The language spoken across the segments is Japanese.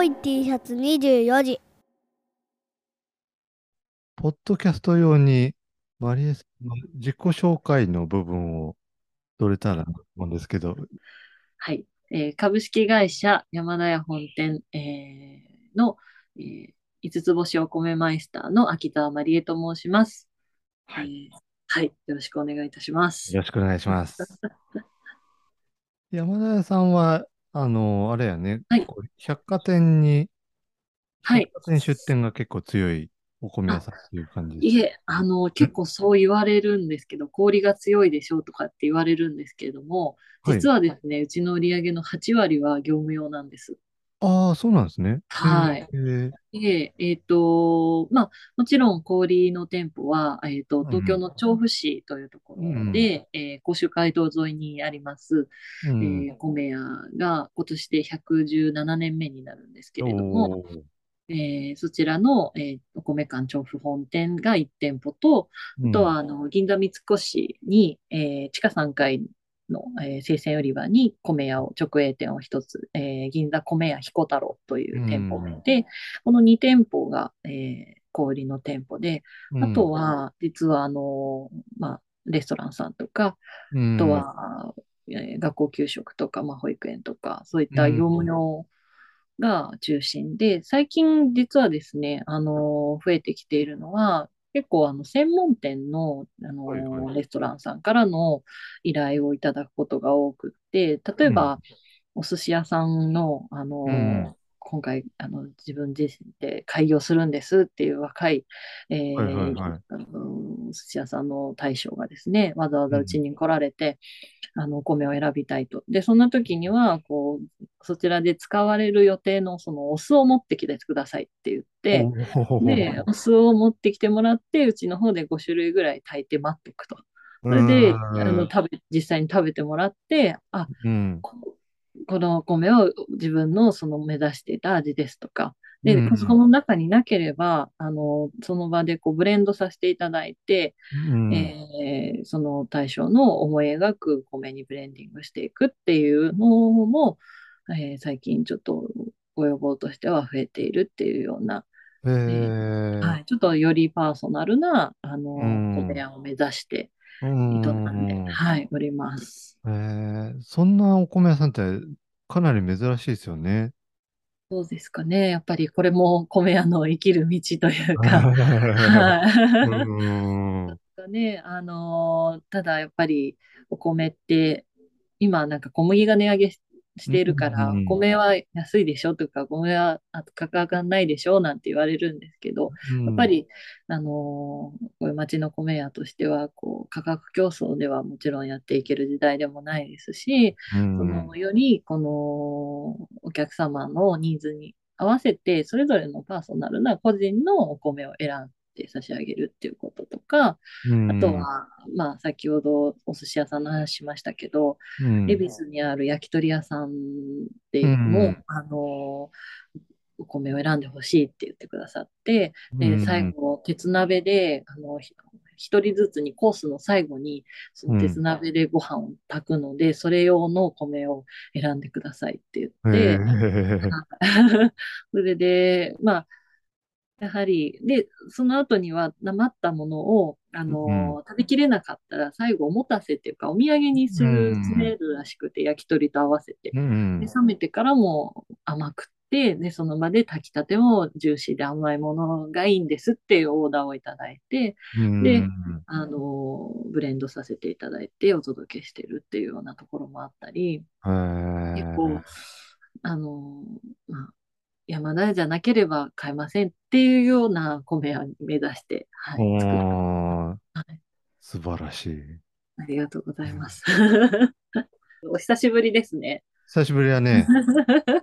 青い T シャツ24時。ポッドキャスト用に、マリエさんの自己紹介の部分を取れたらと思うんですけど、はい。えー株式会社山田屋本店、えーの、えー五つ星お米マイスターの秋田まりえと申します。はいえーはい。よろしくお願いいたします。よろしくお願いします。山田屋さんは、あの、あれやね、はい。こう百貨店に、はい。百貨店出店が結構強いお米屋さんっていう感じです。いえ、あの、結構そう言われるんですけど、氷が強いでしょうとかって言われるんですけれども、はい。実はですね、うちの売り上げの8割は業務用なんです。ああ、そうなんですね。はい。へー。で、えっと、まあ、もちろん氷の店舗は、えっと、東京の調布市というところで、えー甲州街道沿いにあります、うん。えー米屋が今年で117年目になるんですけれども、えーそちらの、えーお米館調布本店が1店舗と、あとは、あの、銀座三越に、えー地下3階の、えー生鮮売り場に米屋を、直営店を一つ、えー銀座米屋彦太郎という店舗名で、この2店舗が、えー小売りの店舗で、うん、あとは、実は、あの、まあ、レストランさんとか、うん、あとは、えー学校給食とか、まあ、保育園とか、そういった業務用が中心で、最近実はですね、あのー増えてきているのは、結構あの専門店の、あのーはいはい。レストランさんからの依頼をいただくことが多くって、例えば、お寿司屋さんの、あのーうん今回あの自分自身で開業するんですっていう若い、えーはいはいはいあのお寿司屋さんの大将がですね、わざわざうちに来られて、あのお米を選びたいと。で、そんな時には、こう、そちらで使われる予定のそのお酢を持ってきてくださいって言って、で、お酢を持ってきてもらって、うちの方で5種類ぐらい炊いて待っておくと。それで、うんあの、食べ、実際に食べてもらって、あ、うん。ここのお米を自分のその目指していた味ですとか、で、うんその中になければ、あの、その場でこうブレンドさせていただいて、うん。えーその対象の思い描く米にブレンディングしていくっていうのも、えー最近ちょっとご要望としては増えているっていうような、えーはい、ちょっとよりパーソナルな、あの、うん。米屋を目指してう営んで、んはい、おります。えーそんなお米屋さんってかなり珍しいですよね。そうですかね。やっぱりこれも米屋の生きる道というか、はい。うん ね、あのーただやっぱりお米って今なんか小麦が値上げししているから、うんお米は安いでしょとか、米はあ価格がないでしょなんて言われるんですけど、やっぱり、あのーこういう町の米屋としては、こう価格競争ではもちろんやっていける時代でもないですし、うん。そのよりこのお客様のニーズに合わせて、それぞれのパーソナルな個人のお米を選んで差し上げるっていうこととか、うん。あとは、まあ、先ほどお寿司屋さんの話しましたけど、うん。恵比寿にある焼き鳥屋さんでも、うん。あの、お米を選んでほしいって言ってくださって、で、うん。最後、鉄鍋で、あの、ひ一人ずつにコースの最後に、その鉄鍋でご飯を炊くので、それ用のお米を選んでくださいって言って、それで、まあ、やはり、で、その後には、余ったものを、あの、食べきれなかったら、最後、おもたせっていうか、お土産にする、うん詰めるらしくて、焼き鳥と合わせて。うんで、冷めてからも甘くって、で、その場で炊きたてもジューシーで甘いものがいいんですっていうオーダーをいただいて、うんであの、ブレンドさせていただいてお届けしてるっていうようなところもあったり、結構、あの、まあ、山田屋じゃなければ買えませんっていうような米を目指して、はい、作っておーはい素晴らしい。ありがとうございます。お久しぶりですね。久しぶりだね。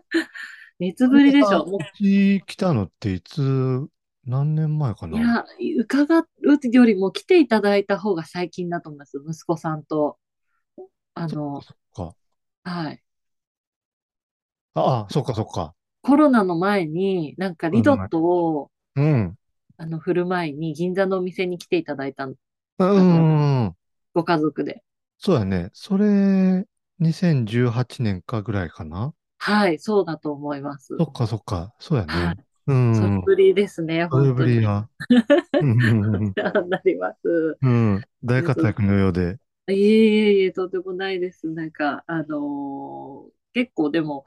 熱ぶりでしょ？もうち来たのっていつ、何年前かういなや、伺うよりも来ていただいた方が最近だと思います。息子さんと。あの、そっか。はい。ああ、そっかそっか。コロナの前に、なんかリドットを、うん。あの、振る前に銀座のお店に来ていただいたのうん。ご家族で。そうやね。それ、2018年かぐらいかな？はい、そうだと思います。そっかそっか。そうやはいね。うん。それぶりですね、それ。ぶりが。うんうんうんなります。うん。大活躍のようで。いえいえいえ、とんでもないです。なんか、あのー結構でも、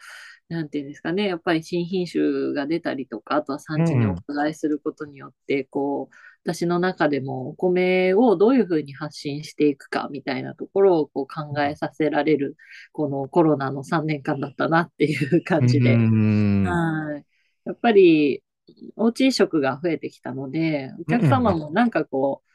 なんていうんですかね、やっぱり新品種が出たりとか、あとは産地にお伺いすることによって、こう、私の中でもお米をどういうふうに発信していくかみたいなところをこう考えさせられる、このコロナの3年間だったなっていう感じで。うん。はい。やっぱり、おうち食が増えてきたので、お客様もなんかこう、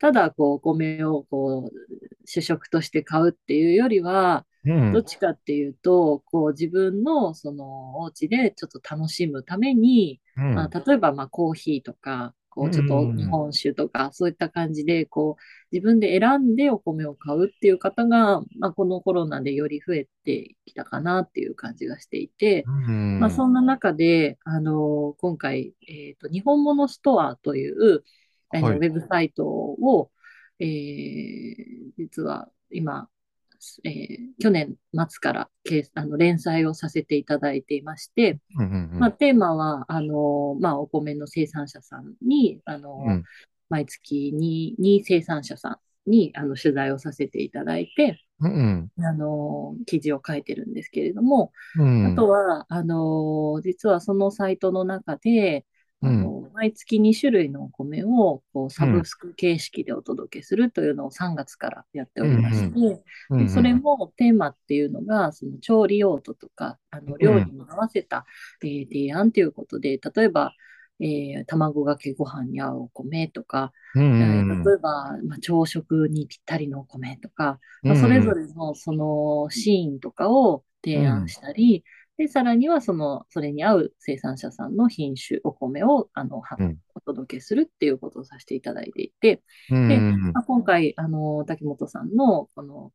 ただこう、お米をこう、主食として買うっていうよりは、うん。どっちかっていうと、こう、自分のその、お家でちょっと楽しむために、うん。まあ、例えば、まあ、コーヒーとか、こう、ちょっと日本酒とか、そういった感じで、こう、自分で選んでお米を買うっていう方が、まあ、このコロナでより増えてきたかなっていう感じがしていて、うんまあ、そんな中で、あの、今回、えっと、日本物ストアという、はい。ウェブサイトを、えー実は今、えー去年末から掲あの連載をさせていただいていまして、うんうんうん。まあ、テーマは、あの、まあ、お米の生産者さんに、あの、うん。毎月に、に生産者さんに、あの、取材をさせていただいて、うん。あの、記事を書いてるんですけれども、うん。あとは、あの、実はそのサイトの中で、あの、毎月2種類のお米を、こう、サブスク形式でお届けするというのを3月からやっておりまして、うんでそれもテーマっていうのが、その調理用途とか、あの料理に合わせた、えー提案ということで、例えば、えー卵かけご飯に合うお米とか、うんえうん。ー例えば、まあ、朝食にぴったりのお米とか、まあ、うん。それぞれのそのシーンとかを提案したり、で、さらにはその、それに合う生産者さんの品種、お米を、あの、はうん。お届けするっていうことをさせていただいていて、うんでうん。まあ、今回、あの、滝本さんの、この、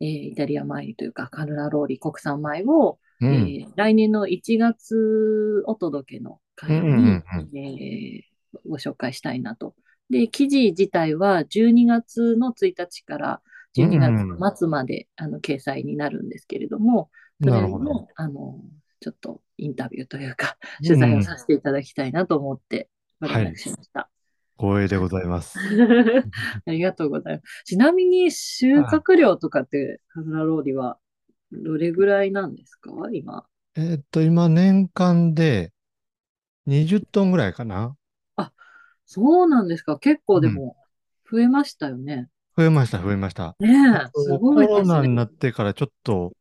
えーイタリア米というか、カルナローリ国産米を、うん。えー来年の1月お届けの会に、うんえーご紹介したいなと。で、記事自体は12月の1日から12月末まで、あの掲載になるんですけれども、それなるほど。の、あの、ちょっとインタビューというか、取材をさせていただきたいなと思って、ご連絡しました。光栄でございます。ありがとうございます。ちなみに収穫量とかって、カズラローリはどれぐらいなんですか？今。えーっと、今、年間で20トンぐらいかなそうなんですか。結構でも増えましたよね。増えました、増えました。ねえ、すコごいですロナにね。なってからちょっと、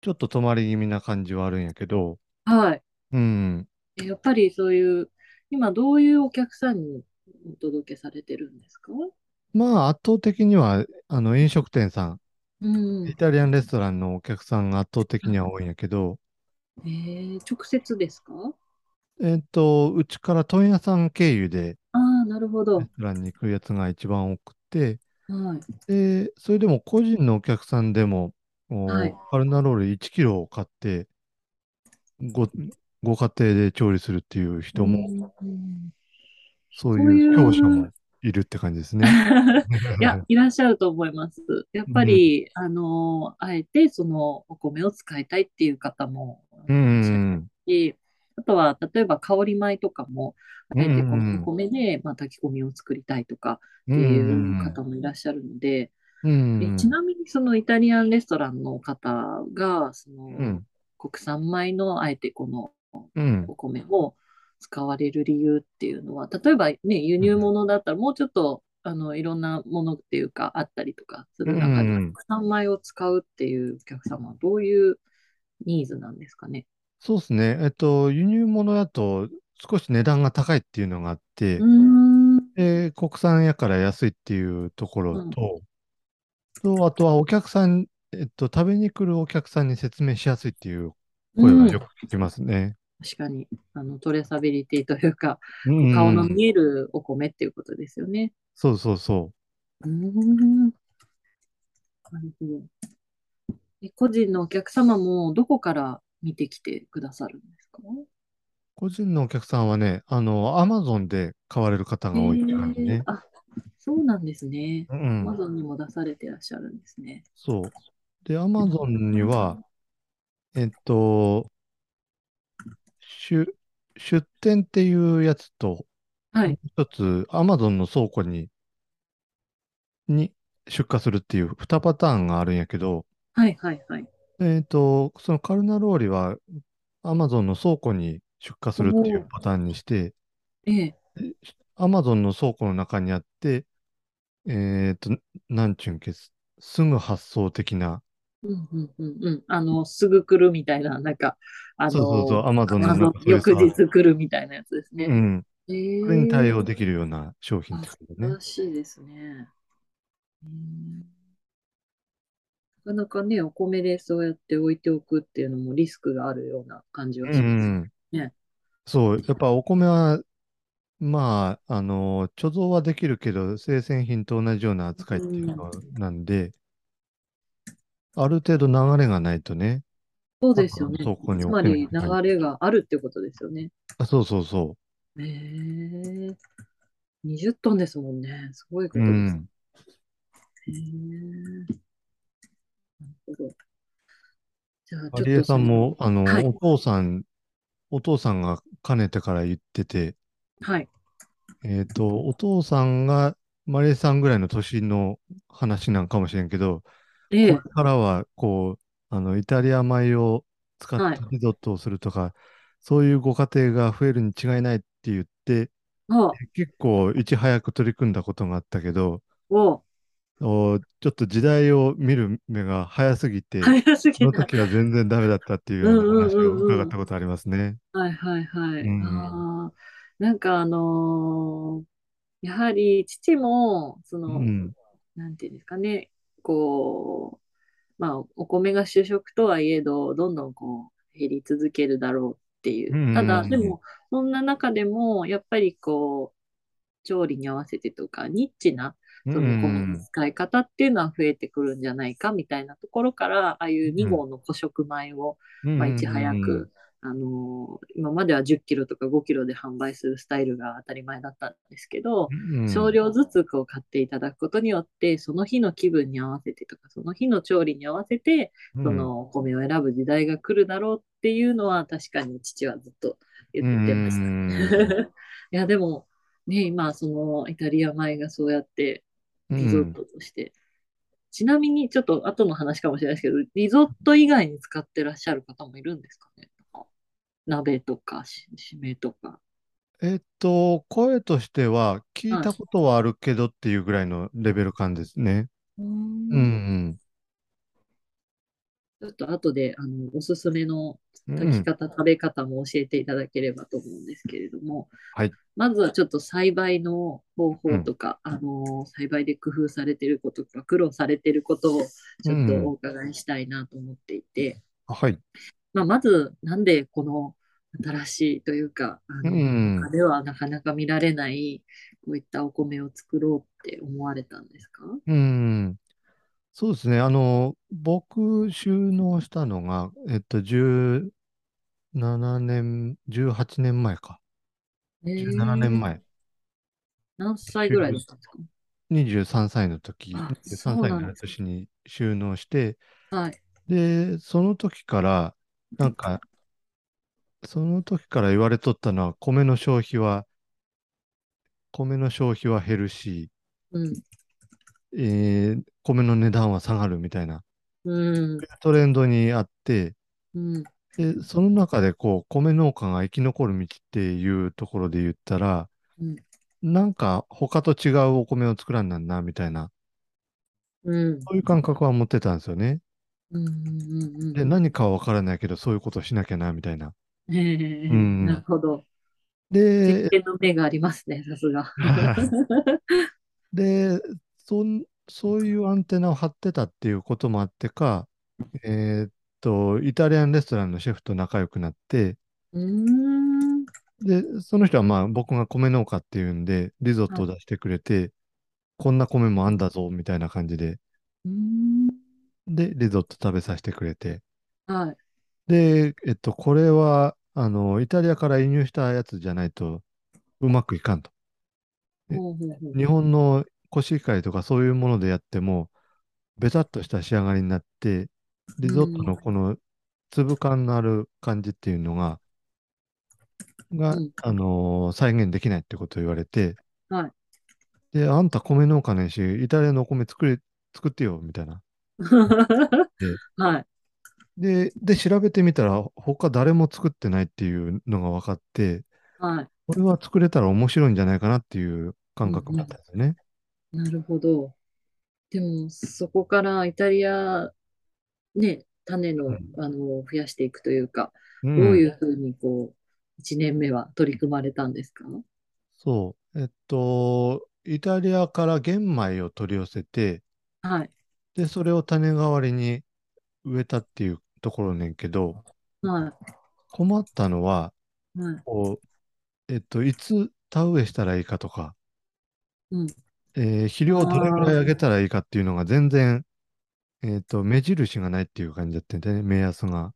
ちょっと止まり気味な感じはあるんやけど、はい。うん。えやっぱりそういう、今どういうお客さんにお届けされてるんですか？まあ、圧倒的には、あの、飲食店さん、うん。イタリアンレストランのお客さんが圧倒的には多いんやけど、えー、直接ですか？えっと、うちから問屋さん経由でああ、なるほど。レストランに行くやつが一番多くて、はい。で、それでも個人のお客さんでも、おはいカルナロール1キロを買って、ご、ご家庭で調理するっていう人も、うんそういういう強者もいるって感じですね。いや、いらっしゃると思います。やっぱり、あの、あえてそのお米を使いたいっていう方もういらっしゃるん。し、あとは、例えば香り米とかも、あえて米で、まあ、炊き込みを作りたいとかうっていうん方もいらっしゃるので、うちなみにそのイタリアンレストランの方が、そのうん。国産米のあえてこのうん。お米を使われる理由っていうのは、例えばね、輸入物だったらもうちょっと、あの、いろんなものっていうかあったりとかする中で、うん国産米を使うっていうお客様はどういうニーズなんですかね？そうですね。えっと、輸入物だと少し値段が高いっていうのがあって。で、国産やから安いっていうところと、と、あとはお客さん、えっと、食べに来るお客さんに説明しやすいっていう声がよく聞きますね。確かに、あの、トレーサビリティというか、うん顔の見えるお米っていうことですよね。そうそうそうーん。なるほど。え個人のお客様もどこから見てきてくださるんですか？う。個人のお客さんはね、あの、アマゾンで買われる方が多いって感じね。あ、そうなんですね。うアマん。ゾンにも出されてらっしゃるんですね。そう。で、アマゾンには、えっと、出、出店っていうやつと、はい。一つ、アマゾンの倉庫に、に出荷するっていう2パターンがあるんやけど、はい、はい、はい。えっと、そのカルナローリは、アマゾンの倉庫に出荷するっていうパターンにして、ええ。アマゾンの倉庫の中にあって、えっと、なんちゅうんけす、すぐ発送的な、うん、うん、うん、うん。あの、すぐ来るみたいな、なんか、あそうそうそう、の、アマゾンの翌日来るみたいなやつですね。うん、えそれに対応え。できるような商品っあ、てこ素とね。晴らしいですね。うんなかなかね、お米でそうやって置いておくっていうのもリスクがあるような感じはうしますん、ね。そう、やっぱお米は、まあ、あの、貯蔵はできるけど、生鮮品と同じような扱いっていうのなんで、ある程度流れがないとね、そうですよね。そこにつまり流れがあるってことですよね。あそうそうそへえ。20トンですもんね。すごいこう。うとです。ん。へえ。なるほど。じゃあ、ちょっとさんも、あの、はいお父さん、お父さんがかねてから言ってて、はい。えっと、お父さんがマリエさんぐらいの年の話なんかもしれんけど、ええこれからは、こう、あの、イタリア米を使っはいたリゾットをするとか、そういうご家庭が増えるに違いないって言って、あ、結構いち早く取り組んだことがあったけど、お、おちょっと時代を見る目が早すぎて、早すぎその。時は全然ダメだったっていうような話を伺ったことありますね。はいはいはい。うんなんかあのーやはり父も、その、うん。なんていうんですかね、こう、まあ、お米が主食とはいえど、どんどんこう、減り続けるだろうっていうんう。ただ、でも、そんな中でも、やっぱりこう、調理に合わせてとか、ニッチな、うその米んの使い方っていうのは増えてくるんじゃないかみたいなところから、ああいう2号の古食米を、うんまあ、いち早うんく、あのー今までは10キロとか5キロで販売するスタイルが当たり前だったんですけど、うん。少量ずつこう買っていただくことによって、その日の気分に合わせてとか、その日の調理に合わせて、うん。そのお米を選ぶ時代が来るだろうっていうのは確かに父はずっと言ってました。うん。いや、でも、ね、今、そのイタリア米がそうやってリゾットとして、ちなみにちょっと後の話かもしれないですけど、リゾット以外に使ってらっしゃる方もいるんですかね？鍋とかし、締めとか。えっと、声としては聞いたことはあるけどっていうぐらいのレベル感ですね。ううんんちょっと後で、あの、おすすめのうん。うん炊き方、食べ方も教えていただければと思うんですけれども、はい。まずはちょっと栽培の方法とか、あの、栽培で工夫されてることとか、苦労されてることをちょっとお伺いしたいなと思っていて、はい。まあ、まず、なんでこの新しいというか、あの、うん他ではなかなか見られない、こういったお米を作ろうって思われたんですか？うん。そうですね。あの、僕、収納したのが、えっと、17年、18年前か。17年前。何歳ぐらいだったんですか？23歳の時、あ23そう歳の年に収納して、はい。で、その時から、なんか、その時から言われとったのは、米の消費は、米の消費は減るし、うん。えー米の値段は下がるみたいなうん。トレンドにあって、うん。で、その中でこう、米農家が生き残る道っていうところで言ったら、うん。なんか他と違うお米を作らんなんな、みたいな、うん。そういう感覚は持ってたんですよね。うん。うん。で、何かはわからないけど、そういうことをしなきゃな、みたいな。ええうんなるほど。で実、験の目がありますね、さすが。で、そん、そういうアンテナを張ってたっていうこともあってか、えーっと、イタリアンレストランのシェフと仲良くなって、うーん。で、その人はまあ僕が米農家っていうんで、リゾットを出してくれて、こんな米もあんだぞ、みたいな感じで、うーん。で、リゾット食べさせてくれて、はい。で、えっと、これは、あの、イタリアから輸入したやつじゃないとうまくいかんと。えほうほうほう日本のコシヒカリとかそういうものでやっても、ベタっとした仕上がりになって、リゾットのこの粒感のある感じっていうのが、が、うんあのー再現できないってことを言われて、はい。で、あんた米農家ねえし、イタリアのお米作れ、作ってよ、みたいな。はい。で、で、調べてみたら、他誰も作ってないっていうのが分かって、はい。これは作れたら面白いんじゃないかなっていう感覚だったんですよね。なるほど。でも、そこからイタリア、ね、種の、うんあの、増やしていくというか、うんどういうふうに、こう、1年目は取り組まれたんですか？そう。えっと、イタリアから玄米を取り寄せて、はい。で、それを種代わりに植えたっていうところねんけど、は困ったのは、い。はい。こう、えっと、いつ田植えしたらいいかとか、うん。えー肥料をどれぐらいあげたらいいかっていうのが全然、えっと、目印がないっていう感じだったんでね、目安が。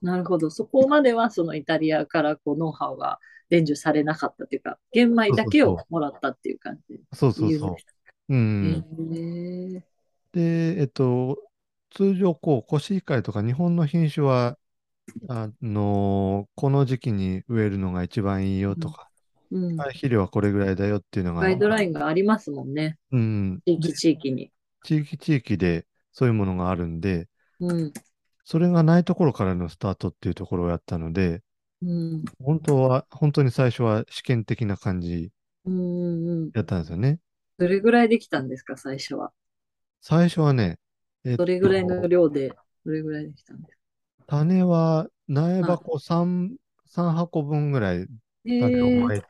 なるほど。そこまでは、そのイタリアから、こう、ノウハウが伝授されなかったというか、玄米だけをもらったっていう感じ。そうそうそう。うん。へえで、えっと、通常、こう、コシヒカリとか日本の品種は、あのこの時期に植えるのが一番いいよとか、うん。はい肥料はこれぐらいだよっていうのが、ガイドラインがありますもんね。うん、地域地域に。地域地域でそういうものがあるんで、うん。それがないところからのスタートっていうところをやったので、うん。本当は、本当に最初は試験的な感じ。やったんですよね。どれぐらいできたんですか、最初は？最初はね、えっどれぐらいの量で、どれぐらいできたんですか？種は苗箱3、三箱分ぐらいえ種をーまい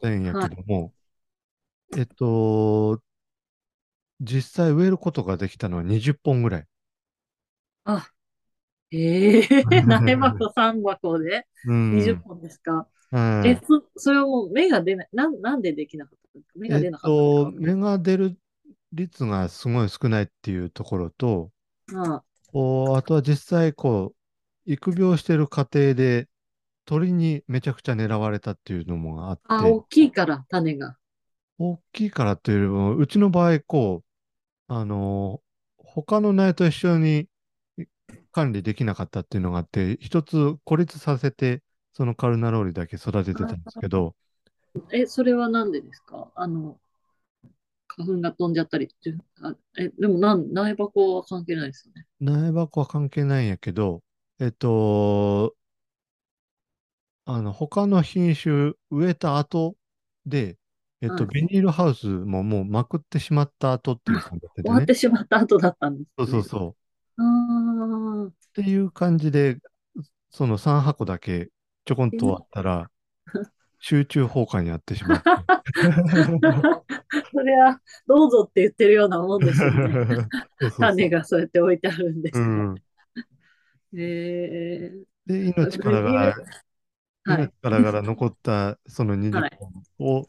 たんやけども、えっと、実際植えることができたのは20本ぐらい。あ、ええ 苗箱3箱で？うん。20本ですか？うんえ、そ、それはもう芽が出ない、なん、なんでできなかったんですか？芽がえっ出なかったんと、です芽が出る率がすごい少ないっていうところと、かあこうあとは実際、こう、育苗してる過程で鳥にめちゃくちゃ狙われたっていうのもあって、あ、大きいから、種が。大きいからっていうよりも、うちの場合、こう、あのー他の苗と一緒に管理できなかったっていうのがあって、一つ孤立させて、そのカルナローリだけ育ててたんですけど、え、それはなんでですか？あの、花粉が飛んじゃったりっていうあえ、でもなん、苗箱は関係ないですよね。苗箱は関係ないんやけど、えっと、あの、他の品種植えた後で、えっと、はいビニールハウスももうまくってしまった後っていう感じだった終わっね。てしまった後だったんですそうね。そうそう。ああ、っていう感じで、その3箱だけちょこんと終わったら、集中放火になってしまって。それは、どうぞって言ってるようなもんですよね。種がそうやって置いてあるんですね。うん。えで、命からがら、はい命からがら残ったその20はい本を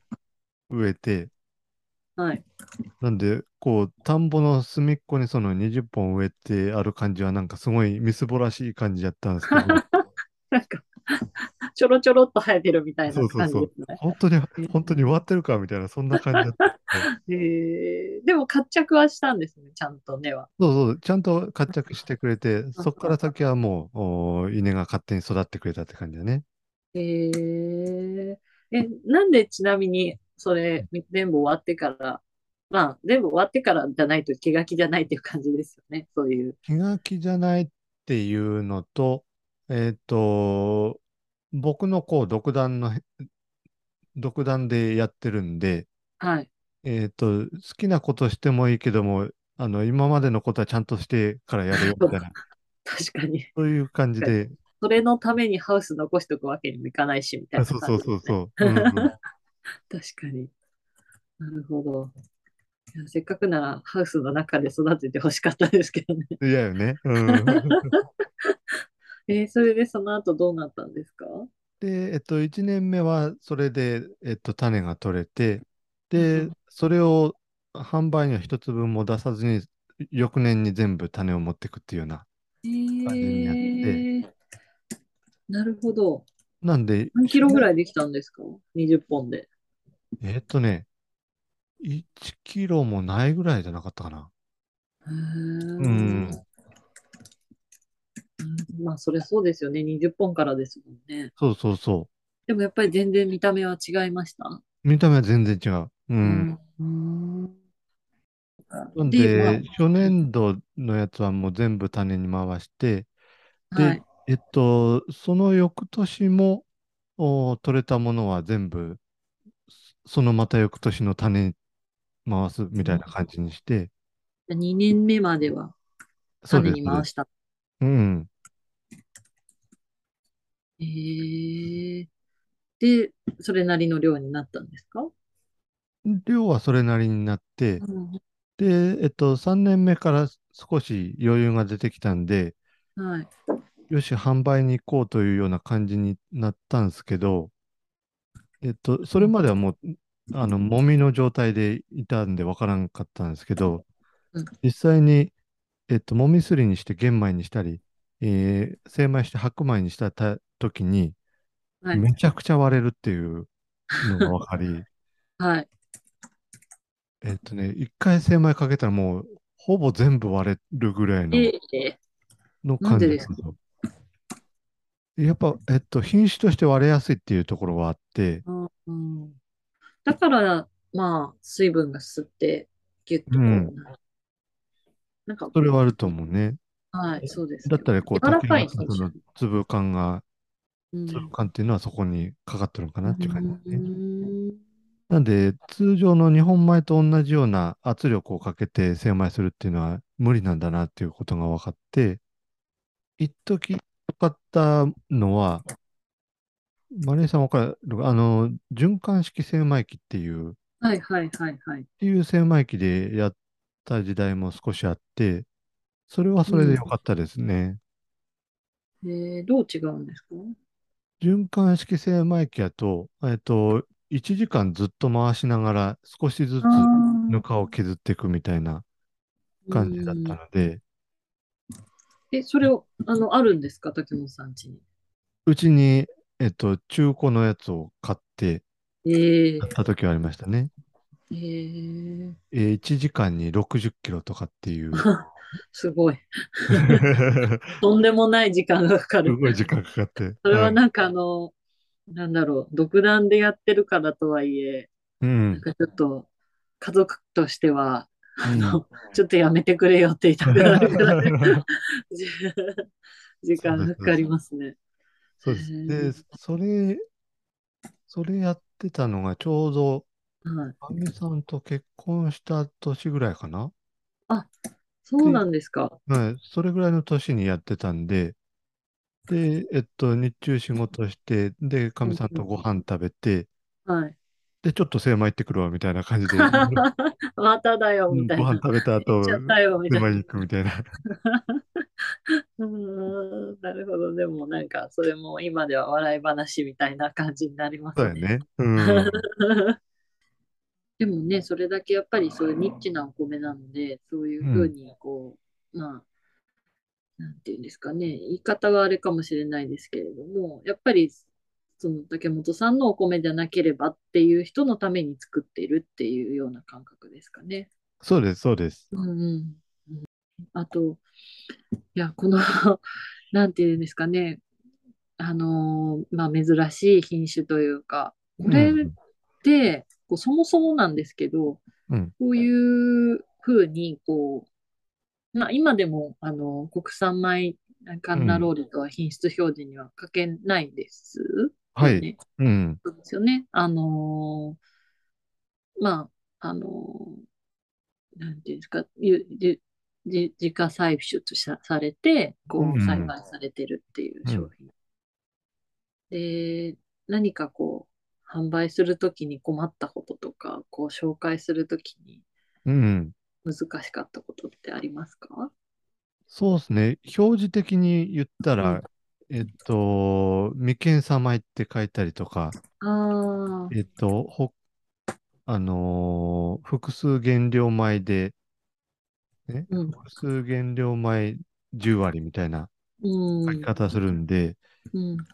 植えて、はい。なんで、こう、田んぼの隅っこにその20本植えてある感じはなんかすごいみすぼらしい感じやったんですけど、なんか、ちょろちょろっと生えてるみたいなそうそうそう感じですね。本当に、本当に終わってるかみたいな、そんな感じだった。えー、でも活着はしたんですね、ちゃんと根は。そうそう、ちゃんと活着してくれて、そこから先はもう、お稲が勝手に育ってくれたって感じだね。えー、え、なんでちなみに、それ、全部終わってから、まあ、全部終わってからじゃないと気が気じゃないっていう感じですよね。そういう。気が気じゃないっていうのと、えっと、僕のこう、独断の、独断でやってるんで、はい。えっと、好きなことしてもいいけども、あの、今までのことはちゃんとしてからやるよみたいな、確かに。そういう感じで、それのためにハウス残しとくわけにもいかないし、みたいなあそうそうそう。そう。うんうん確かに。なるほど。せっかくならハウスの中で育ててほしかったですけどね。嫌よね。うん。えーそれでその後どうなったんですか？で、えっと、1年目はそれで、えっと、種が取れて、うでん、それを販売には一つ分も出さずに、翌年に全部種を持っていくっていうような。え感じにやってー、なるほど。なんで、何キロぐらいできたんですか ?20 本で。えっとね、1キロもないぐらいじゃなかったかな。うんまあ、それそうですよね。20本からですもんね。そうそうそでもやっぱり全然見た目は違いました？う。見た目は全然違う。う。うんん。なんで、初年度のやつはもう全部種に回して、で、はい。えっと、その翌年も、お取れたものは全部、そのまた翌年の種に回すみたいな感じにして、2年目までは種。に回した。うん。えー、で、それなりの量になったんですか？量はそれなりになって、で、えっと、3年目から少し余裕が出てきたんで、はい。よし、販売に行こうというような感じになったんですけど、えっと、それまではもう、あの、もみの状態でいたんで分からんかったんですけどうん、実際に、えっと、もみすりにして玄米にしたり、えー精米して白米にしたた時に、はい。めちゃくちゃ割れるっていうのが分かり、はい。えっとね、一回精米かけたらもう、ほぼ全部割れるぐらいのええの感じですよ。やっぱ、えっと、品種として割れやすいっていうところはあって、うんうんだから、まあ、水分が吸って、ギュッとこう、うんなんか、それはあると思うね。はい、そうですだったら、こう、柔らかの。粒感が、うん粒感っていうのはそこにかかってるのかなっていう感じうですね。んなんで、通常の日本米と同じような圧力をかけて精米するっていうのは無理なんだなっていうことが分かって、一時使ったのは、マネーさん分かるあの、循環式精米機っていう、っはいはいはいはい。ていう精米機でやった時代も少しあって、それはそれで良かったですね。えー、どう違うんですか？循環式精米機やと、えっと、1時間ずっと回しながら少しずつぬかを削っていくみたいな感じだったので、え、それを、あの、あるんですか？竹本さん家に。うちに、えっと、中古のやつを買ってえやった時はありましたね。ー、えー、えー1時間に60キロとかっていう、すごい。す とんでもない時間がかかる。ごい時間かかって。それはなんかあの、なんだろう、独断でやってるからとはいえ、うなんん。かちょっと家族としては、あうの、ちょっとやめてくれよって言いたくなるぐらい時間がかかりますね。そうです。で、それ、それやってたのがちょうど、はい。あみさんと結婚した年ぐらいかな？そうなんですか。はい、それぐらいの年にやってたんで、で、えっと、日中仕事して、で、かみさんとご飯食べて、はい。で、ちょっと精米行ってくるわ、みたいな感じで、まただよ、うんみたいな。ご飯食べた後行っ、ちゃったよ、みたいな。精米に行くみたいな。うーんなるほど。でもなんか、それも今では笑い話みたいな感じになりますそうやね。うん。でもね、それだけやっぱりそういうニッチなお米なので、そういうふうにこう、まあ、なんていうんですかね、言い方はあれかもしれないですけれども、やっぱりその竹本さんのお米じゃなければっていう人のために作っているっていうような感覚ですかね。そうです、そうです。うんうんうんあと、いや、この なんていうんですかね、あのーまあ、珍しい品種というか、これっうんて、こうそもそもなんですけど、うんこういうふうに、こう、まあ、今でも、あの、国産米カンナロールとは品質表示には書けないですはい。うん。そうですよね。あのーまあ、あのーなんていうんですか、ゆゆじ自家採出さされて、こうんう、栽培されてるっていう商品。で、何かこう、販売するときに困ったこととか、こう、紹介するときにうん。難しかったことってありますか？そうですね。表示的に言ったうん。ら、えっと、未検査米って書いたりとか、ああ、えっと、ほ、あのー複数原料米で、ね、うん。複数原料米10割みたいなうん。書き、方するんで、うん、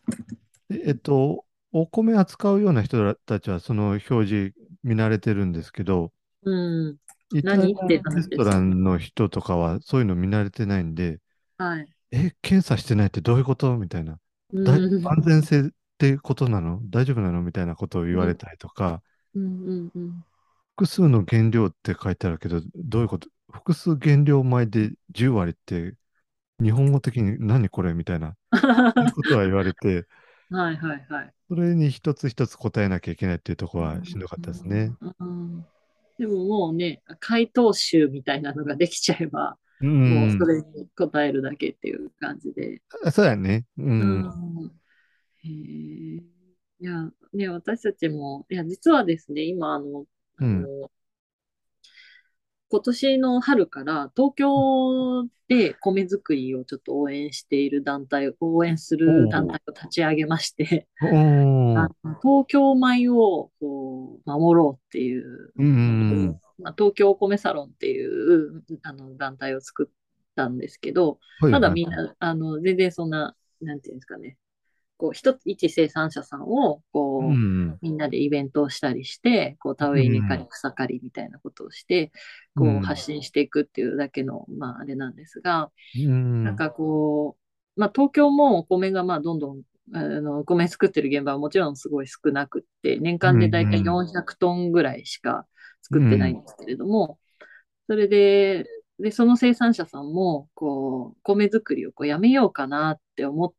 でえっと、お米扱うような人たちはその表示見慣れてるんですけど、うん、イタリアン何って話ですレストランの人とかはそういうの見慣れてないんで、はい。え、検査してないってどういうこと？みたいな。うだいん。安全性ってことなの？大丈夫なの？みたいなことを言われたりとか、うん。うん。うん。複数の原料って書いてあるけど、どういうこと？複数原料米で10割って、日本語的に何これ？みたいな、ことは言われて、はいはいはい。それに一つ一つ答えなきゃいけないっていうところはしんどかったですね。うんでももうね、回答集みたいなのができちゃえば、う。もうんそれに答えるだけっていう感じで。あそうやね。う。うんんへえいや、ね、私たちも、いや、実はですね、今、あの、あうんの、今年の春から東京で米作りをちょっと応援している団体、応援する団体を立ち上げまして、東京米をこう守ろうっていう、うん。まあ、東京お米サロンっていうあの団体を作ったんですけど、はいはいまだみんな、あの、全然そんな、なんていうんですかね、こう、一つ、一生産者さんを、こう、うん。みんなでイベントをしたりして、こう、田植え稲刈り、草刈りみたいなことをして、こう発信していくっていうだけの、まあ、あれなんですが、うん。なんかこう、まあ、東京もお米が、まあ、どんどん、あの、お米作ってる現場はもちろんすごい少なくって、年間でだいたいうん400トンぐらいしか作ってないんですけれども、それで、で、その生産者さんも、こう、米作りをこうやめようかなって思っ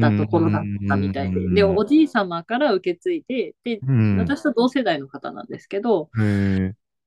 たところだったみたいで、で、おじい様から受け継いで、で、うん。私と同世代の方なんですけど、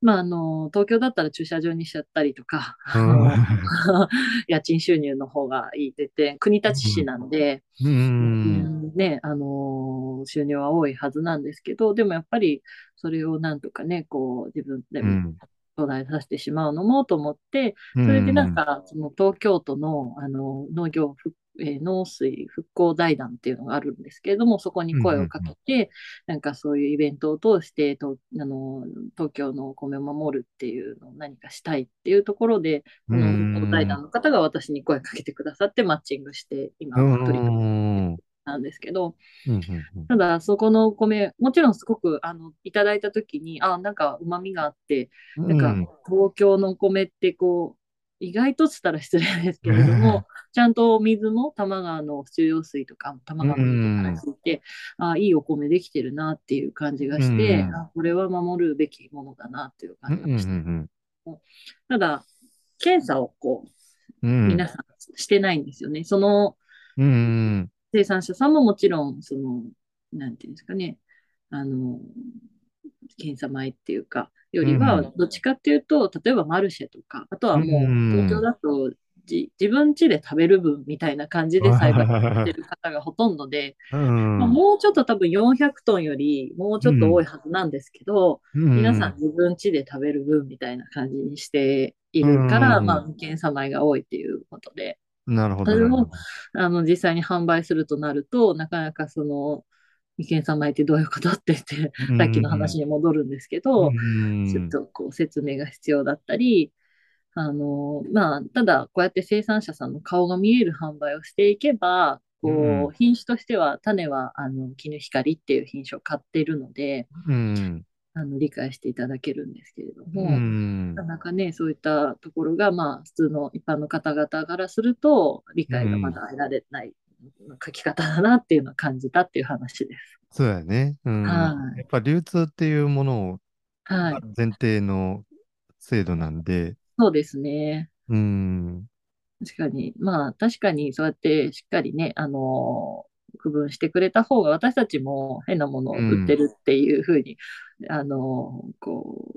まあ、あの、東京だったら駐車場にしちゃったりとか、家賃収入の方がいいって言って、国立市なんで、う。うんんね、あのー収入は多いはずなんですけど、でもやっぱりそれをなんとかね、こう自分でもうん。途絶えさせてしまうのもと思って、それでなんか、その東京都の、あの農業復、えー農水復興財団っていうのがあるんですけれども、そこに声をかけて、なんかそういうイベントを通して、とあの東京のお米を守るっていうのを何かしたいっていうところで、この復興財団の方が私に声かけてくださってマッチングして、今うん。取り組みうん。なんですけど、ただそこのお米、もちろんすごくあのいただいたときに、あ、なんか旨味があって、うん。なんか東京のお米ってこう、意外とっつったら失礼ですけれども、ちゃんとお水も多摩川の中用水とか、多摩川の水から引いて、あいいお米できてるなっていう感じがして、うん。あこれは守るべきものだなっていう感じがして、うんただ、検査をこう、うん。皆さんしてないんですよね。その生産者さんももちろん、その、なんていうんですかね、あの、検査米っていうか、よりはうん、どっちかっていうと、例えばマルシェとか、あとはもう、うん。東京だと、じ自分家で食べる分みたいな感じで栽培してる方がほとんどで、うん。まあもうちょっと多分400トンよりもうちょっと多いはずなんですけど、皆さん自分家で食べる分みたいな感じにしているから、うん。まあ、検査米が多いっていうことで、なるほど。それもなるほど。あの、実際に販売するとなると、なかなかその、未検査米ってどういうこと？って言って、さっきの話に戻るんですけど、うん。ちょっとこう説明が必要だったり、あの、まあ、ただ、こうやって生産者さんの顔が見える販売をしていけば、こう品種としては、種は、あの、絹光っていう品種を買っているので、うん。あの、理解していただけるんですけれども、うん。なかなかね、そういったところが、まあ、普通の一般の方々からすると、理解がまだ得られない書き方だなっていうのを感じたっていう話です。そうやね。うん。はいやっぱ流通っていうものをはい。前提の制度なんで、そうですね。うん。確かに。まあ、確かにそうやってしっかりね、あの区分してくれた方が私たちも変なものを売ってるっていうふうに、あのこ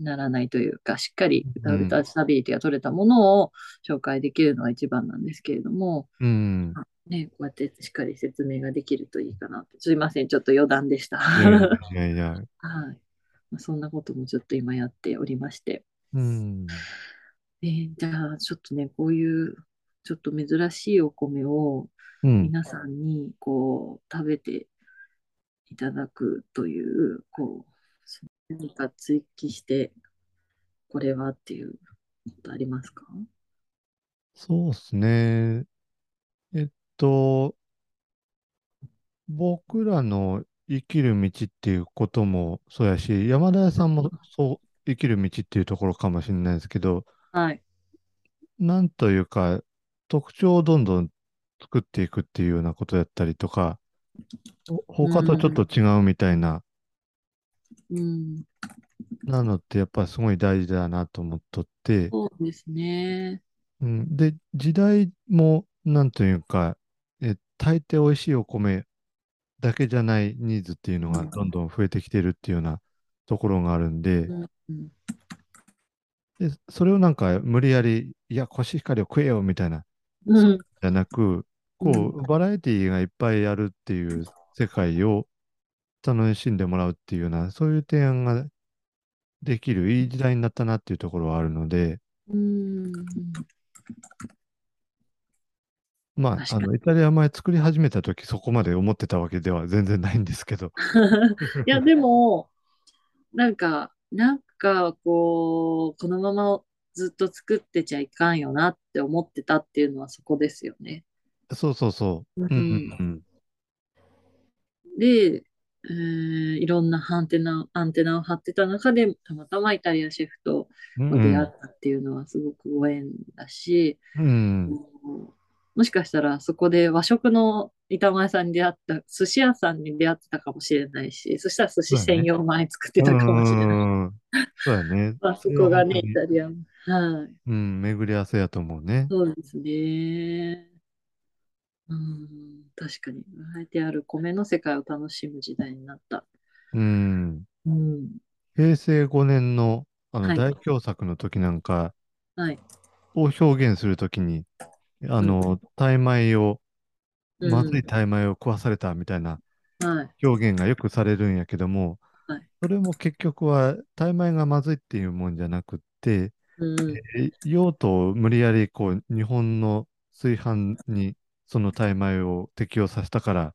う、ならないというか、しっかりうんウタスタビリティが取れたものを紹介できるのが一番なんですけれども、うん。ね、こうやってしっかり説明ができるといいかなと。すいません、ちょっと余談でした。いやいはやいやい。まあそんなこともちょっと今やっておりまして。うん。えーじゃあ、ちょっとね、こういう、ちょっと珍しいお米をうん。皆さんに、こう、食べていただくという、こう、何か追記して、これはっていうことありますか？そうですね。と、僕らの生きる道っていうこともそうやし、山田屋さんもそう生きる道っていうところかもしれないですけど、はい。なんというか、特徴をどんどん作っていくっていうようなことやったりとか、ほ他とちょっと違うみたいな、うん。なのってやっぱりすごい大事だなと思っとって、そうですね。うん、で、時代も、なんというか、え、大抵美味しいお米だけじゃないニーズっていうのがうんどんどん増えてきてるっていうようなところがあるんで、で、それをなんか無理やり、いや、コシヒカリを食えよみたいな、うん。じゃなく、こう、バラエティがいっぱいあるっていう世界を楽しんでもらうっていうような、そういう提案ができるいい時代になったなっていうところはあるので、うん。まあ、あの、イタリア米作り始めた時そこまで思ってたわけでは全然ないんですけど。いや、でも、なんか、なんか、こう、このままずっと作ってちゃいかんよなって思ってたっていうのはそこですよね。そうそうそう。うんうんうん。で、えーいろんなアンテナ、アンテナを張ってた中で、たまたまイタリアシェフとうん出会ったっていうのはすごくご縁だし、うん。もしかしたらそこで和食の板前さんに出会った、寿司屋さんに出会ってたかもしれないし、そしたら寿司専用米作ってたかもしれない。うんそうだね。まあそこがね、イタリアン。はい。うん、巡り合わせやと思うね。そうですね。うん、確かに。あえてある米の世界を楽しむ時代になった。うん。うん。平成5年のあのはい大凶作の時なんかはい。を表現するときに、あの、タイ米を、うんまずいタイ米を食わされたみたいなはい。表現がよくされるんやけどもはい、それも結局はタイ米がまずいっていうもんじゃなくって、うん。え用途を無理やりこう日本の炊飯にそのタイ米を適用させたから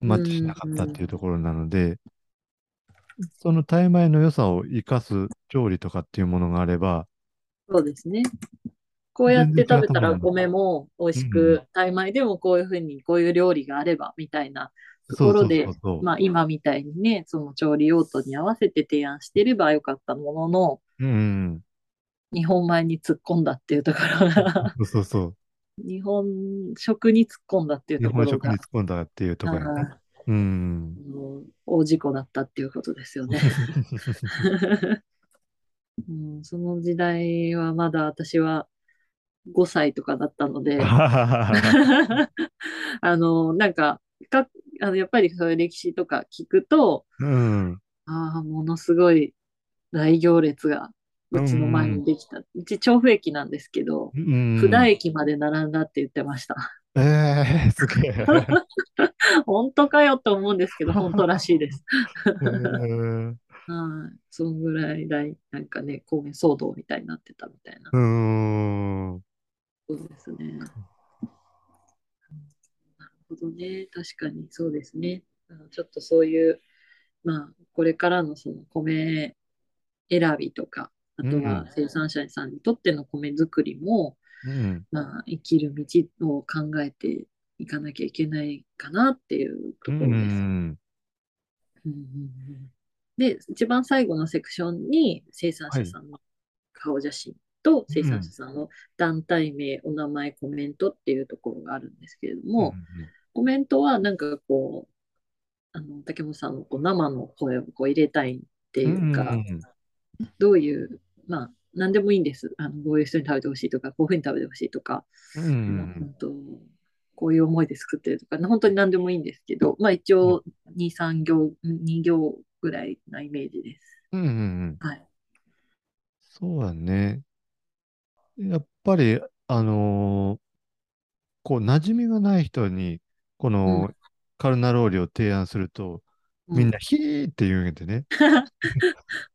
マッチしなかったっていうところなので、そのタイ米の良さを生かす調理とかっていうものがあれば、そうですね。こうやって食べたらお米も美味しうく、タイ米でもこういうふうに、こういう料理があればみたいなところでまあ今みたいにね、その調理用途に合わせて提案してればよかったものの、うん、日本米に突っ込んだっていうところが、そうそう。日本食に突っ込んだっていう日ところが本食に突っ、込んだっていうところやね。あうん。の大事故だったっていうことですよね。うん、その時代はまだ私は5歳とかだったので、あの、なんか、か、あの、やっぱりそういう歴史とか聞くと、うん。ああ、ものすごい大行列がうちの前にできた。うち調布駅なんですけど、うん。布田駅まで並んだって言ってました。ええー、すげえ。本当かよって思うんですけど、本当らしいです。えーはい。そのぐらい大、なんかね、公園騒動みたいになってたみたいな。うーん。そうですね。なるほどね。確かにそうですね。あのちょっとそういう、まあ、これからのその米選びとか、あとはうん生産者さんにとっての米作りも、うん。まあ、生きる道を考えていかなきゃいけないかなっていうとうころです。うんうんで、一番最後のセクションに生産者さんの顔写真と生産者さんの団体名、お名前、コメントっていうところがあるんですけれども、コメントはなんかこう、あの竹本さんのこう生の声をこう入れたいっていうか、どういう、まあ、何でもいいんです。あのどういう人に食べてほしいとか、こういうふうに食べてほしいとか、ううんん。とこういう思いで作ってるとか、本当に何でもいいんですけど、まあ一応2、3行、2行ぐらいなイメージです。うん。うん。はい。そうだね。やっぱり、あのーこう、馴染みがない人に、こうのんカルナローリを提案すると、みんな、ヒーって言うんでね。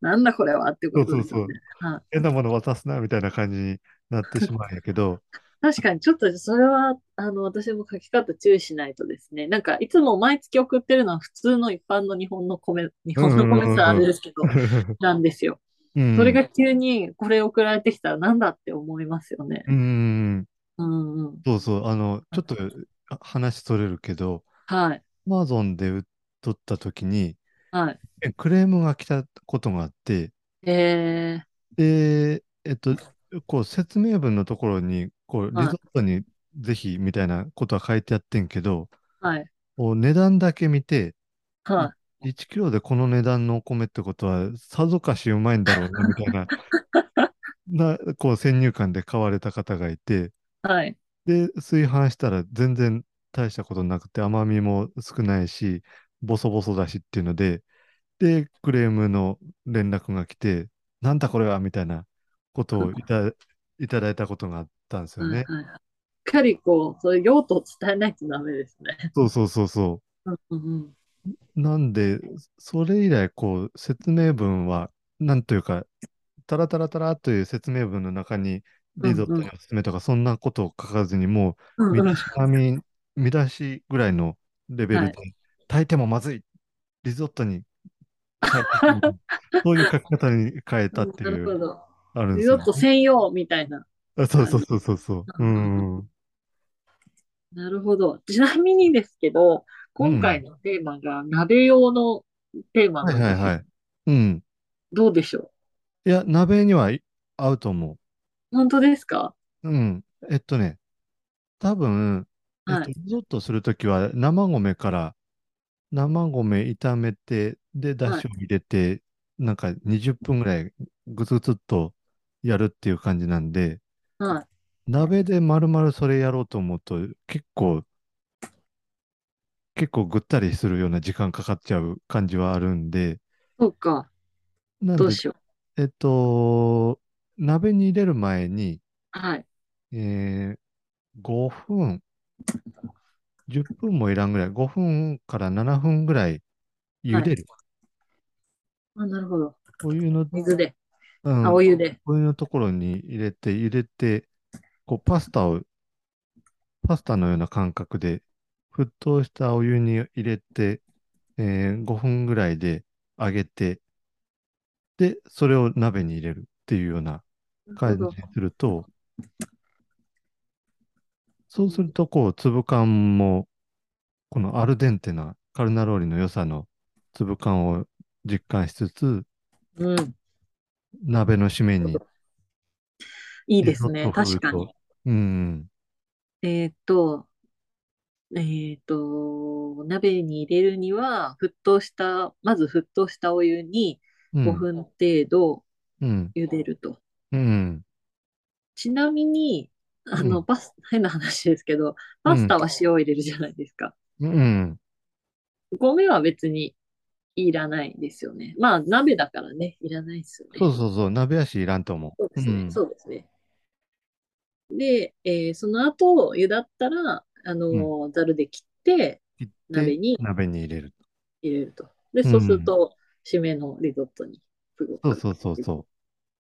なんだこれはってことですよね。はい変なもの渡すな、みたいな感じになってしまうんやけど、確かに、ちょっとそれは、あの、私も書き方注意しないとですね。なんか、いつも毎月送ってるのは普通の一般の日本の米、日本の米ってあれですけど、なんですよ。うんそれが急にこれ送られてきたらなんだって思いますよね。うん、うんうん。そうそう、あの、ちょっとあ話それるけど、はい。Amazon で売っとった時に、はい。えクレームが来たことがあって、えで、えっと、こう説明文のところに、こうリはいゾットにぜひみたいなことは書いてあってんけど、はい。値段だけ見て、は1キロでこの値段のお米ってことは、さぞかしうまいんだろうな、みたいな、な、こう先入観で買われた方がいて、い。はい。で、炊飯したら全然大したことなくて甘みも少ないし、ボソボソだしっていうので、で、クレームの連絡が来て、なんだこれはみたいなことをいたいただいたことがあったんですよね。しっかりこう、そういう用途を伝えないとダメですね。そうそうそうそうんうんう。なんで、それ以来、こう、説明文は、なんというか、タラタラタラという説明文の中に、リゾットにおすすめとか、そんなことを書かずに、もう、見出し紙、見出しぐらいのレベルで、炊いてもまずい、リゾットに変えた そういう書き方に変えたってないう、ど。あるんですよリゾット専用みたいな。あそうそうそうそうそう。うん。うんなるほど。ちなみにですけど、今回のテーマが鍋用のテーマはないんですよはいはい。うん。どうでしょいや、鍋にはい合うと思う本当ですか？う。うん。えっとね、多分、えっと、はい。リゾットするときは生米から生米炒めて、で、だしを入れて、なんか20分ぐらいぐつぐつっとやるっていう感じなんで、はい。鍋で丸々それやろうと思うと結構、結構ぐったりするような時間かかっちゃう感じはあるんで、そうか。どうしよう。えっと、鍋に入れる前に、はい。えー、5分、10分もいらんぐらい、5分から7分ぐらい茹でる。あ、なるほど。お湯の、水で。うん、あ、お湯で。お湯のところに入れて、入れて、こう、パスタを、パスタのような感覚で、沸騰したお湯に入れて、えー5分ぐらいで揚げて、で、それを鍋に入れるっていうような感じにすると、そうすると、こう、粒感も、このアルデンテなカルナローリの良さの粒感を実感しつつ、うん。鍋の締めにいいですね。確かに。うん。えーっと、えーっと、鍋に入れるには、沸騰した、まず沸騰したお湯にうん。5分程度うん。茹でると。うん。ちなみに、あの、うんパス、変な話ですけど、パスタは塩を入れるじゃないですか。うん。米は別にいらないですよね。まあ、鍋だからね、いらないですよね。そうそうそう。鍋足いらんと思う。そうですね。うん。そうですね。で、えーその後、湯だったら、あのーざるで切って鍋に鍋に入れる。入れると。で、うんそうすると、締めのリゾットにそうそうそうそ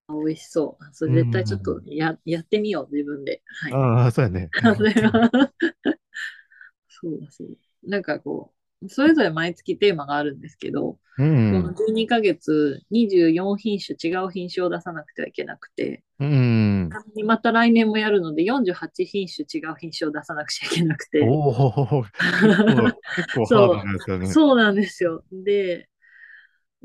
あ美味しそう。それ絶対ちょっとや,、やってみよう、自分で。はう。い。ああ、そうやね。そうだそうだ。なんかこう、それぞれ毎月テーマがあるんですけど、うこのん。12ヶ月24品種違う品種を出さなくてはいけなくて、うん。また来年もやるので48品種違う品種を出さなくちゃいけなくて、おお、結構、結構ハードなんですよね。そうなんですよ。で、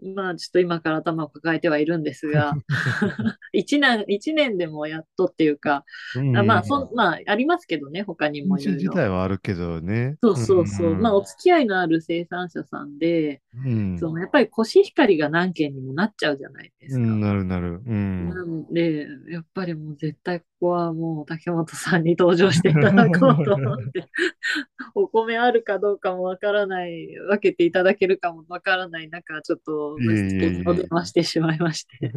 まあちょっと今から頭を抱えてはいるんですが、1年、一年でもやっとっていうか、うんあまあそん、まあありますけどね、他にも自いろいろ。体はあるけどね。そうそうそう。んまあお付き合いのある生産者さんで、うん。そのやっぱりコシヒカリが何件にもなっちゃうじゃないですか。うん、なるなる。うん。なんで、やっぱりもう絶対ここはもう竹本さんに登場していただこうと思って、お米あるかどうかもわからない、分けていただけるかもわからない中、ちょっといえいえいえお電話してしまいまして、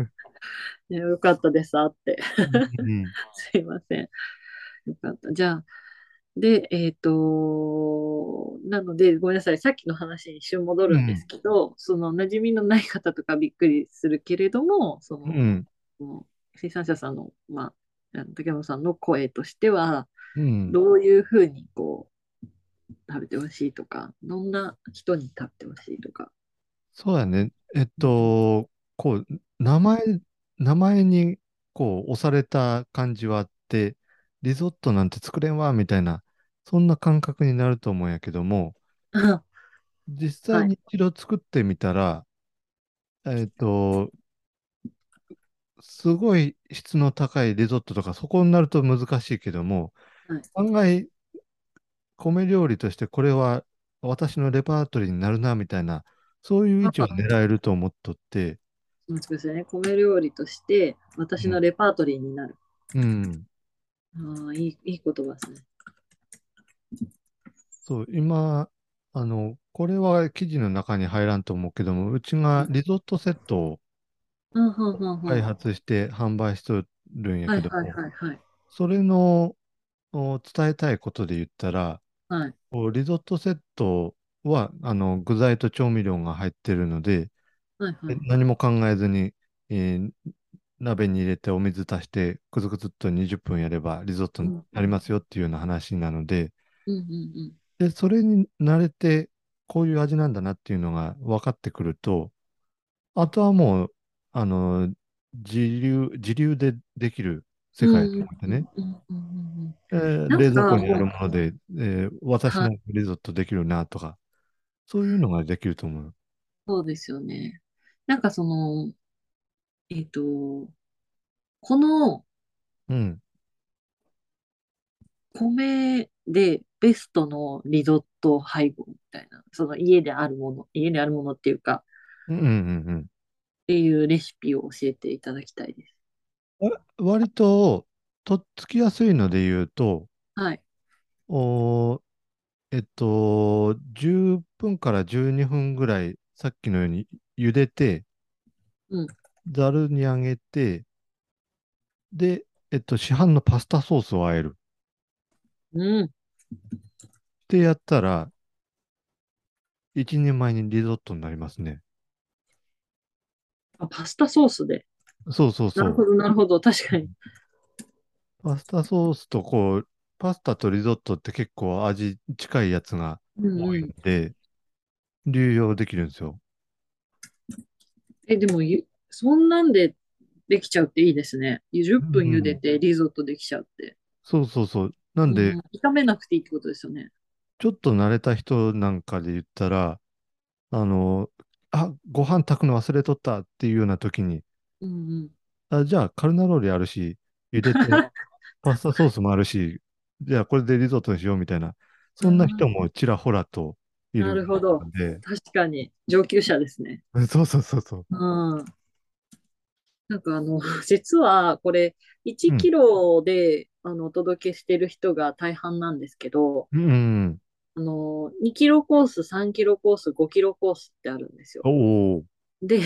よかったです、あって。うん すいません。よかった。じゃあ、で、えっと、なので、ごめんなさい。さっきの話に一瞬戻るんですけど、その馴染みのない方とかびっくりするけれども、その、うん。生産者さんの、まあ、竹本さんの声としては、うん。どういうふうにこう、食べてほしいとか、どんな人に食べてほしいとか。そうだね。えっと、こう、名前、名前に、こう、押された感じはあって、リゾットなんて作れんわ、みたいな、そんな感覚になると思うんやけども、実際に一度作ってみたら、えっと、すごい質の高いリゾットとか、そこになると難しいけども、はい。案外、米料理としてこれは私のレパートリーになるな、みたいな、そういう位置を狙えると思っとって、待ってくださいね。米料理として私のレパートリーになる。うん。ああ、いい、いい言葉ですね。そう、今、あの、これは記事の中に入らんと思うけども、うちがリゾットセットを。開発して販売しとるんやはい、けど。それのお伝えたいことで言ったら、はい。リゾットセットはあの具材と調味料が入ってるので、はい、はい。何も考えずに、えー鍋に入れてお水足して、くずくずっと20分やればリゾットになりますよっていうような話なので、うん、うん、うん。で、それに慣れて、こういう味なんだなっていうのが分かってくると、あとはもう、あの、自流、自流でできる世界と思ってね、うん、うん、うんうん。えーなんか冷蔵庫にあるもので、えー私はのリゾットできるなとか、そういうのができると思う。そうですよね。なんかその、えっと、このうん。米でベストのリゾット配合みたいな、その家であるもの、家であるものっていうか、うんうんうんっていうレシピを教えていただきたいです。割と、とっつきやすいので言うと、はい。おーえっと、10分から12分ぐらい、さっきのように茹でて、うんざるにあげて、で、えっと、市販のパスタソースを和える。うん。ってやったら、一人前にリゾットになりますね。あ、パスタソースで。そうそうそう。なるほど、なるほど。確かに。パスタソースとこう、パスタとリゾットって結構味近いやつがうん多いうん。んで、流用できるんですよ。え、でもゆ、そんなんでできちゃうっていいですね。10分茹でてリゾットできちゃうって。そうそうそう。なんで、うん炒めなくていいってことですよね。ちょっと慣れた人なんかで言ったら、あの、あ、ご飯炊くの忘れとったっていうような時に、うんうん。あ、じゃあカルナローリあるし、茹でて、パスタソースもあるし、じゃあこれでリゾットにしようみたいな、そんな人もちらほらといるなるほど確かに、上級者ですね。そうそうそうそう。うん。なんかあの、実はこれ、1キロで、あのお届けしてる人が大半なんですけど、うんうん。あの、2キロコース、3キロコース、5キロコースってあるんですよ。で、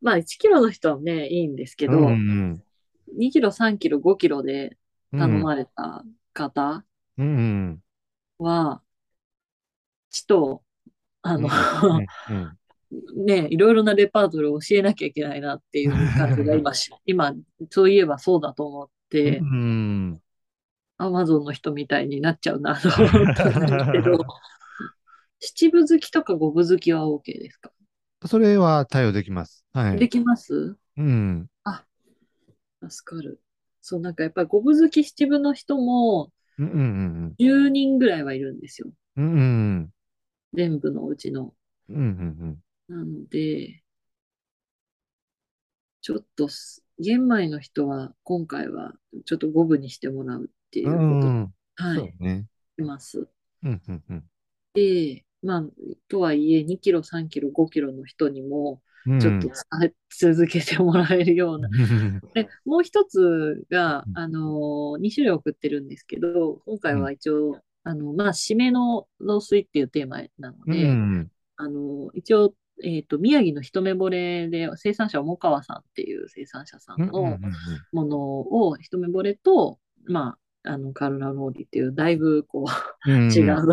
まあ1キロの人はね、いいんですけど、うんうん2キロ、3キロ、5キロでうん。頼まれた方うんうん。は、ちと、あの、ね、いろいろなレパートリーを教えなきゃいけないなっていう感じが 今し、今、そういえばそうだと思って、うん。アマゾンの人みたいになっちゃうなと思ったんですけど、七分好きとか五分好きは OK ですか？それは対応できます。はい。できます？うん。助かる。そう、なんかやっぱり五分好き七分の人もうんうん10人ぐらいはいるんですよ。うん。うんうん全部のうちの。うん。うんうんなので、ちょっとす、玄米の人は今回はちょっと五分にしてもらうっていううことん。うん。はい、そうね。します。うんうんうん。で、まあ、とはいえ2キロ、3キロ、5キロの人にもうん。ちょっと伝え続けてもらえるような。で、もう一つがう、ん。あの、2種類送ってるんですけど、今回は一応、あの、まあ、締めの農水っていうテーマなのうで、ん。あの、一応、えっと、宮城の一目惚れで、生産者、重川さんっていう生産者さんのものを、一目惚れと、まあ、あの、カルラローリっていう、だいぶ、こう、違う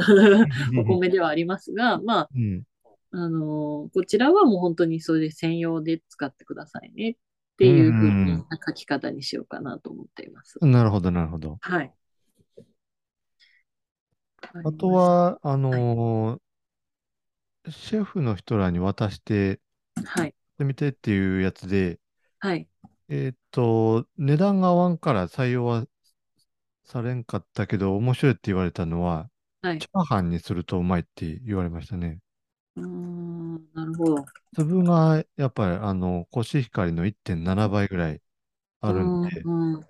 お米ではありますが、まあ、うん。あの、こちらはもう本当にそれで専用で使ってくださいねっていうふううんな書き方にしようかなと思っています。なるほど、なるほど。はい。あとは、あのーシェフの人らに渡してはい。みてっていうやつで、はい。えーっと、値段が合わんから採用はされんかったけど、面白いって言われたのは、はいチ。ャーハンにするとうまいって言われましたね。うーん、なるほど。粒がやっぱりあのコシヒカリの1.7倍ぐらいあるんで、うんうん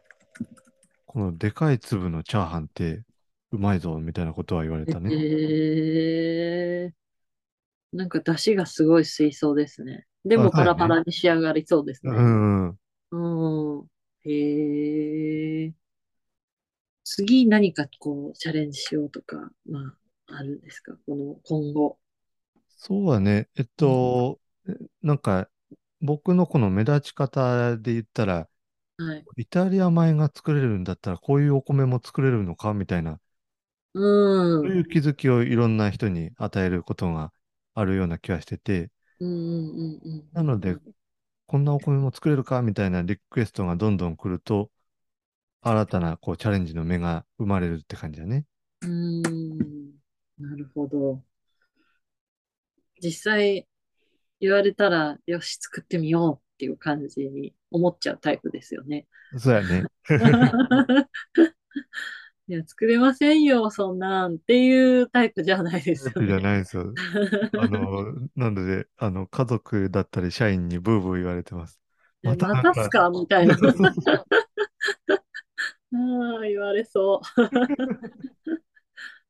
このでかい粒のチャーハンってうまいぞ、みたいなことは言われたね。へえ。なんか出汁がすごい吸いそうですね。でもパラパラに仕上がりそうですうね。ん。うん。へえ。次何かこうチャレンジしようとか、まあ、あるんですか？この今後。そうだね。えっと、なんか、僕のこの目立ち方で言ったら、はい。イタリア米が作れるんだったら、こういうお米も作れるのかみたいな、う。そういうん気づきをいろんな人に与えることがあるような気はしてて、うんうんうんうん。なので、こんなお米も作れるかみたいなリクエストがどんどん来ると、新たなこうチャレンジの芽が生まれるって感じだね。うーん。なるほど。実際言われたら、よし、作ってみようっていう感じに思っちゃうタイプですよね。そうやね。いや、作れませんよ、そんなんっていうタイプじゃないですよじゃね。ないですよ。あの、なので、あの、家族だったり社員にブーブー言われてます。ままたすか？みたいな。ああ、言われそう。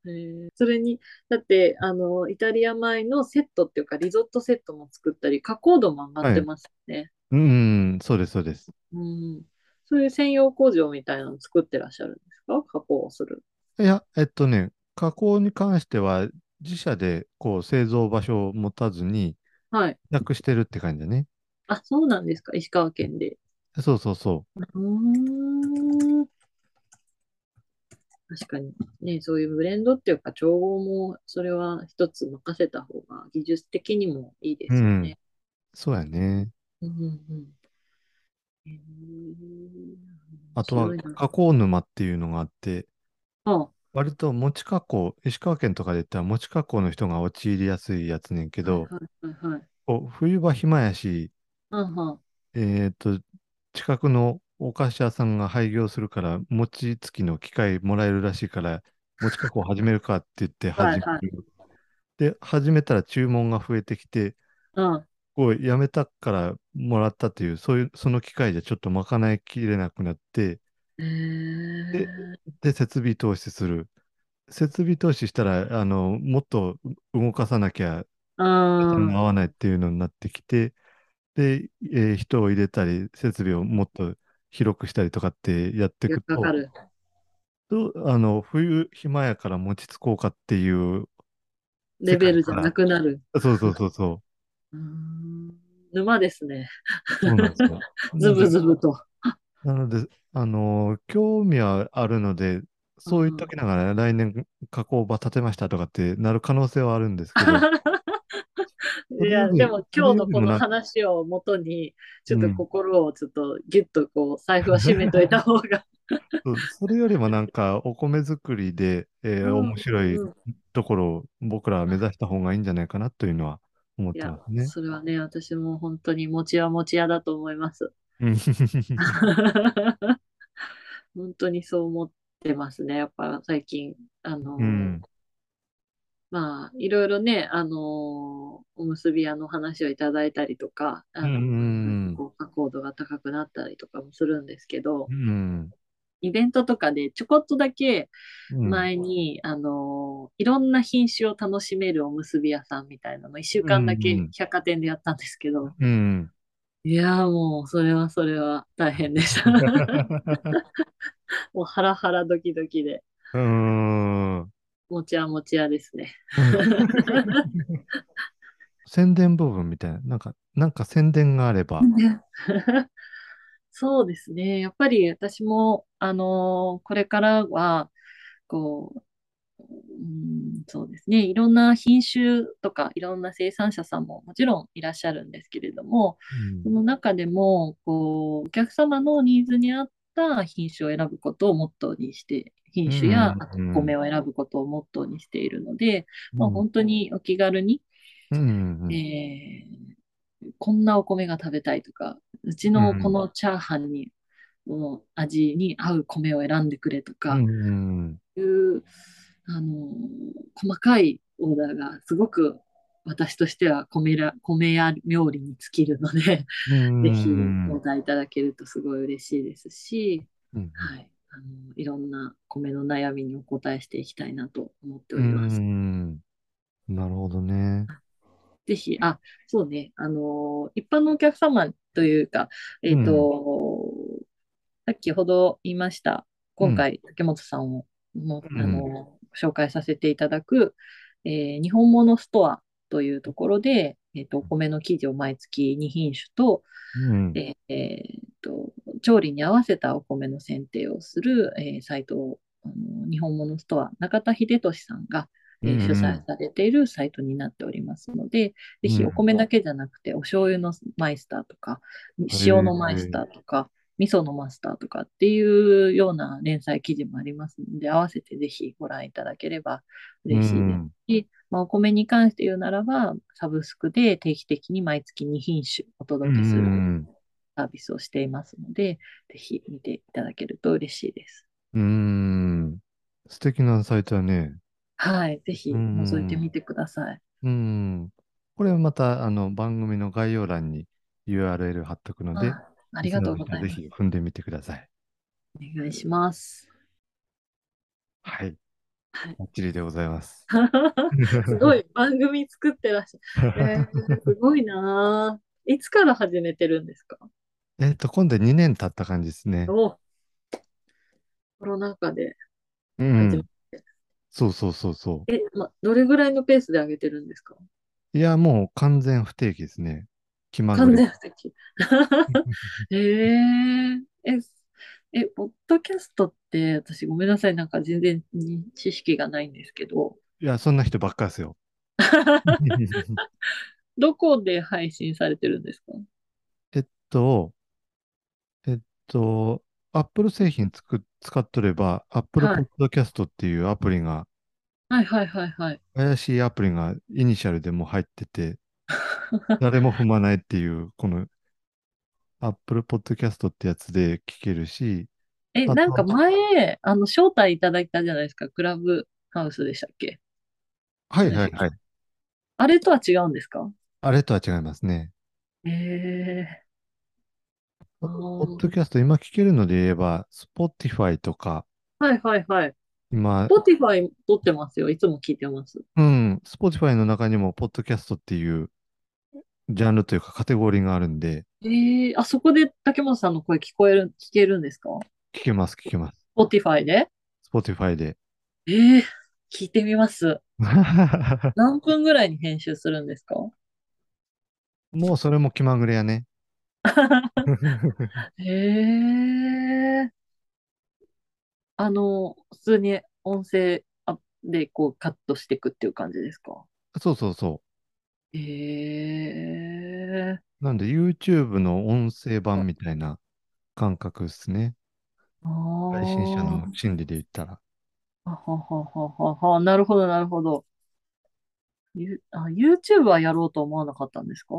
えーそれに、だって、あの、イタリア米のセットっていうか、リゾットセットも作ったり、加工度も上がってますね。うん、そうです、そうです。うん。そういう専用工場みたいなの作ってらっしゃるんですか？加工をする。いや、えっとね、加工に関しては、自社でこう製造場所を持たずに、はい。なくしてるって感じだね。あ、そうなんですか？石川県で。そうそうそうーん。確かに。ね、そういうブレンドっていうか、調合も、それは一つ任せた方が技術的にもいいですよね。う。そうやね。うんうんうん。へーあとは加工沼っていうのがあって、あ、割と餅加工、石川県とかで言ったら餅加工の人が陥りやすいやつねんけど、はいはいはいはい。こう冬場暇やし、うんはんえっと、近くのお菓子屋さんが廃業するから、餅つきの機械もらえるらしいから、餅加工始めるかって言って始める。はいで、始めたら注文が増えてきて、うん。こう、やめたからもらったっていう、そういう、その機械じゃちょっと賄いきれなくなって、えーでで、設備投資する。設備投資したら、あの、もっと動かさなきゃうん。合わないっていうのになってきて、で、えー人を入れたり、設備をもっと広くしたりとかってやっていくとあの、冬暇やから持ちつこうかっていう、レベルじゃなくなる。そうそうそうそう ーん沼ですね。う、そうなんですよ。ズブズブと。なので、あのー興味はあるので、そう言っときながら、来年加工場建てましたとかってなる可能性はあるんですけど、いや、でも今日のこの話をもとに、ちょっとうん心をちょっとギュッとこう、財布は締めといた方が。それよりもなんか、お米作りで、えーうん面白いうんところを僕らは目指した方がいいんじゃないかなというのは思ってます、ね。それはね、私も本当に餅は餅屋だと思います。う ん本当にそう思ってますね。やっぱ最近、あの、うん。まあ、いろいろね、あのおむすび屋の話をいただいたりとか、あのうんうんうんこう加工度が高くなったりとかもするんですけどう、ん。イベントとかでちょこっとだけうん前に、あのいろんな品種を楽しめるおむすび屋さんみたいなの、1週間だけうんうん百貨店でやったんですけど、うん。いやーもう、それはそれは大変でした。もうハラハラドキドキで、うーん。もちやもちやですね。宣伝部分みたいな、なんか、なんか宣伝があれば。そうですね。やっぱり私も、あのーこれからは、こう、うん、そうですね。いろんな品種とか、いろんな生産者さんももちろんいらっしゃるんですけれども、その中でも、こう、お客様のニーズに合った品種を選ぶことをモットーにして、品種やうんあとお米を選ぶことをモットーにしているので、うんまあ、本当にお気軽に、えーこんなお米が食べたいとか、うちのこのチャーハンに、の味に合う米を選んでくれとか、いう、あの、細かいオーダーがすごく私としては米ら米や料理に尽きるので、うんぜひうん。お答えいただけるとすごい嬉しいですし、うん。はい。あの、いろんな米の悩みにお答えしていきたいなと思っておうります。ん。なるほどね。ぜひ、あ、そうね、あの、一般のお客様というか、えっと、さっきほど言いました、今回、竹本さんをも、うんあの、紹介させていただく、えー日本物ストアというところで、えっと、お米の生地を毎月2品種と、うん。えーえーっと、調理に合わせたお米の選定をする、えーサイトを、あの日本物ストア、中田秀俊さんが、えーうんうん。主催されているサイトになっておりますので、ぜひうん。お米だけじゃなくて、お醤油のマイスターとか、塩のマイスターとか、味噌のマスターとかっていうような連載記事もありますので、合わせてぜひご覧いただければ嬉しいですし、まあ、お米に関して言うならば、サブスクで定期的に毎月2品種お届けするうん。サービスをしていますので、ぜひ見ていただけると嬉しいです。うん。素敵なサイトはね。はい。ぜひうん覗いてみてください。うん。これまた、あの、番組の概要欄に URL 貼っとくので、あありがとうございます。ぜひ踏んでみてください。お願いします。はい。はいバッチリでございます。すごい番組作ってらっしゃる。えーすごいなぁ。いつから始めてるんですか？えっと、今度2年経った感じですね。おコロナ禍でう始めん。そうそうそうそえ、ま、どれぐらいのペースで上げてるんですか？う。いや、もう完全不定期ですね。気まぐ完れ全不適。えー、え、え、ポッドキャストって、私ごめんなさい、なんか全然知識がないんですけど、いや、そんな人ばっかですよ。どこで配信されてるんですか？えっと、えっと、Apple 製品つく使っとれば、Apple はい Podcast っていうアプリが、はいはいはいはい。怪しいアプリがイニシャルでも入ってて、誰も踏まないっていう、この Apple Podcast ってやつで聞けるし、え、なんか前、あの、招待いただいたじゃないですか、クラブハウスでしたっけ？はいはいはい。あれとは違うんですか？あれとは違いますね。ええポー。ッドキャスト今聞けるので言えば、Spotify とか、はいはいはい。今、Spotify 撮ってますよ。いつも聞いてます。うん、Spotify の中にも、ポッドキャストっていうジャンルというかカテゴリーがあるんで、ええあそこで竹本さんの声聞こえる、聞けるんですか？聞けます、聞けます。?Spotify で？Spotify で。ええ聞いてみます。何分ぐらいに編集するんですか？もうそれも気まぐれやね。へえ。あの、普通に音声あでこうカットしていくっていう感じですか？そうそうそへえ。う。なんで YouTube の音声版みたいな感覚ですね。あ配信者あ。の心理で言ったら。はははははは。なるほど、なるほど。ゆあ、YouTube はやろうと思わなかったんですか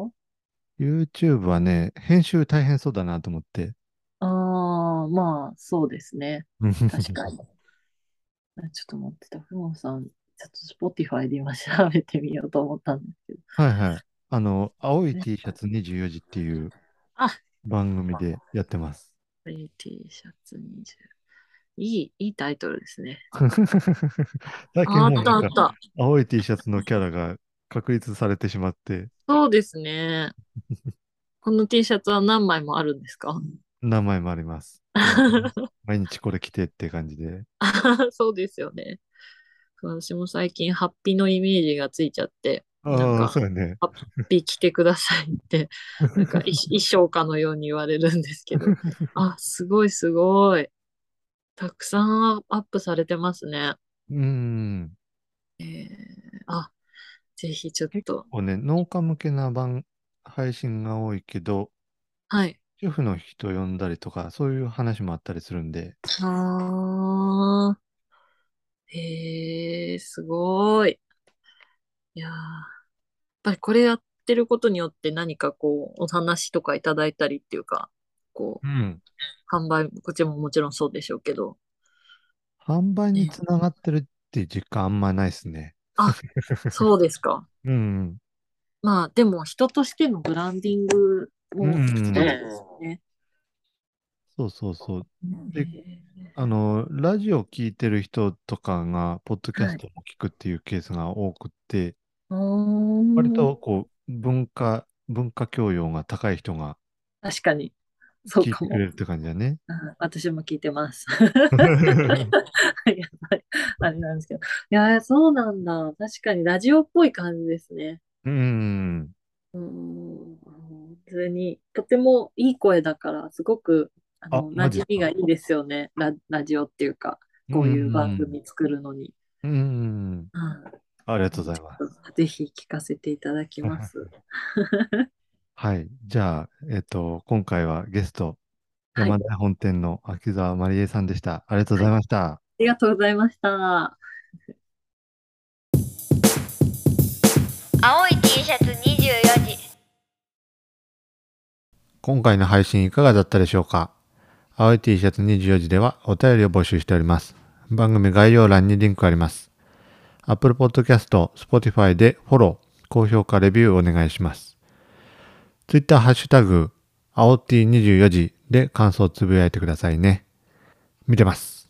？YouTube はね、編集大変そうだなと思って。ああ、まあ、そうですね。確かに。あちょっと待ってた。ふもさん、ちょっと Spotify で今調べてみようと思ったんですけど。はいはい。あの、青い T シャツ24時っていうあ番組でやってます。T シャツ20。いい、いいタイトルですね。最近ああもうなんかったあった。青い T シャツのキャラが確立されてしまって、そうですね。この T シャツは何枚もあるんですか？名前もあります。毎日これ着てって感じで。そうですよね。私も最近ハッピーのイメージがついちゃって、なんああ、かそうやね。ハッピー着てくださいって、なんか衣衣装かのように言われるんですけど、あ、すごいすごい。たくさんアップされてますね。うん。えー、あ、ぜひちょっと、こうね、農家向けな番、配信が多いけど、はい。主婦の人呼んだりとか、そういう話もあったりするんで、あー、えー、すごい。いやー、やっぱりこれやってることによって何かこう、お話とかいただいたりっていうか、こう、うん。販売、こっちももちろんそうでしょうけど、販売につながってるっていう実感あんまないですね。あ、そうですか。うん。まあ、でも人としてのブランディングもうんそうですね。そうそうそう。でへあの、ラジオ聞いてる人とかが、ポッドキャストも聞くっていうケースが多くって、割とこう、文化、文化教養が高い人が確かに。そうかも聞いてく。れるって感じだね。うん私も聞いてます。やばい。あれなんですけど。いやー、そうなんだ。確かにラジオっぽい感じですね。うん。うん。に、とてもいい声だから、すごく、あの、馴染みがいいですよね。ラ、ラジオっていうか、こういう番組作るのに。うん。うんありがとうございます。ぜひ聞かせていただきます。はい。じゃあ、えっと、今回はゲスト、はい山田本店の秋沢まりえさんでした。ありがとうございました。ありがとうございました。青い T シャツ24時今回の配信いかがだったでしょうか？青い T シャツ24時ではお便りを募集しております。番組概要欄にリンクあります。Apple Podcast、Spotify でフォロー、高評価、レビューお願いします。Twitter ハッシュタグ、青 T24 時で感想をつぶやいてくださいね。見てます。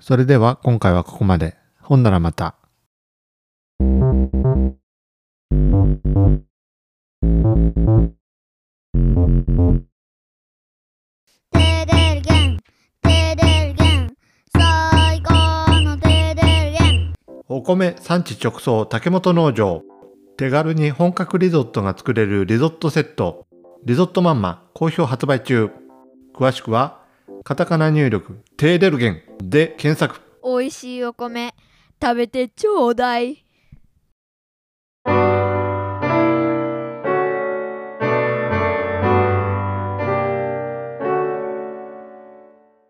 それでは今回はここまで。ほんならまた。テお米産地直送竹本農場。手軽に本格リゾットが作れるリゾットセット。リゾットマンマ好評発売中。詳しくはカタカナ入力テーデルゲンで検索。美味しいお米食べてちょうだい。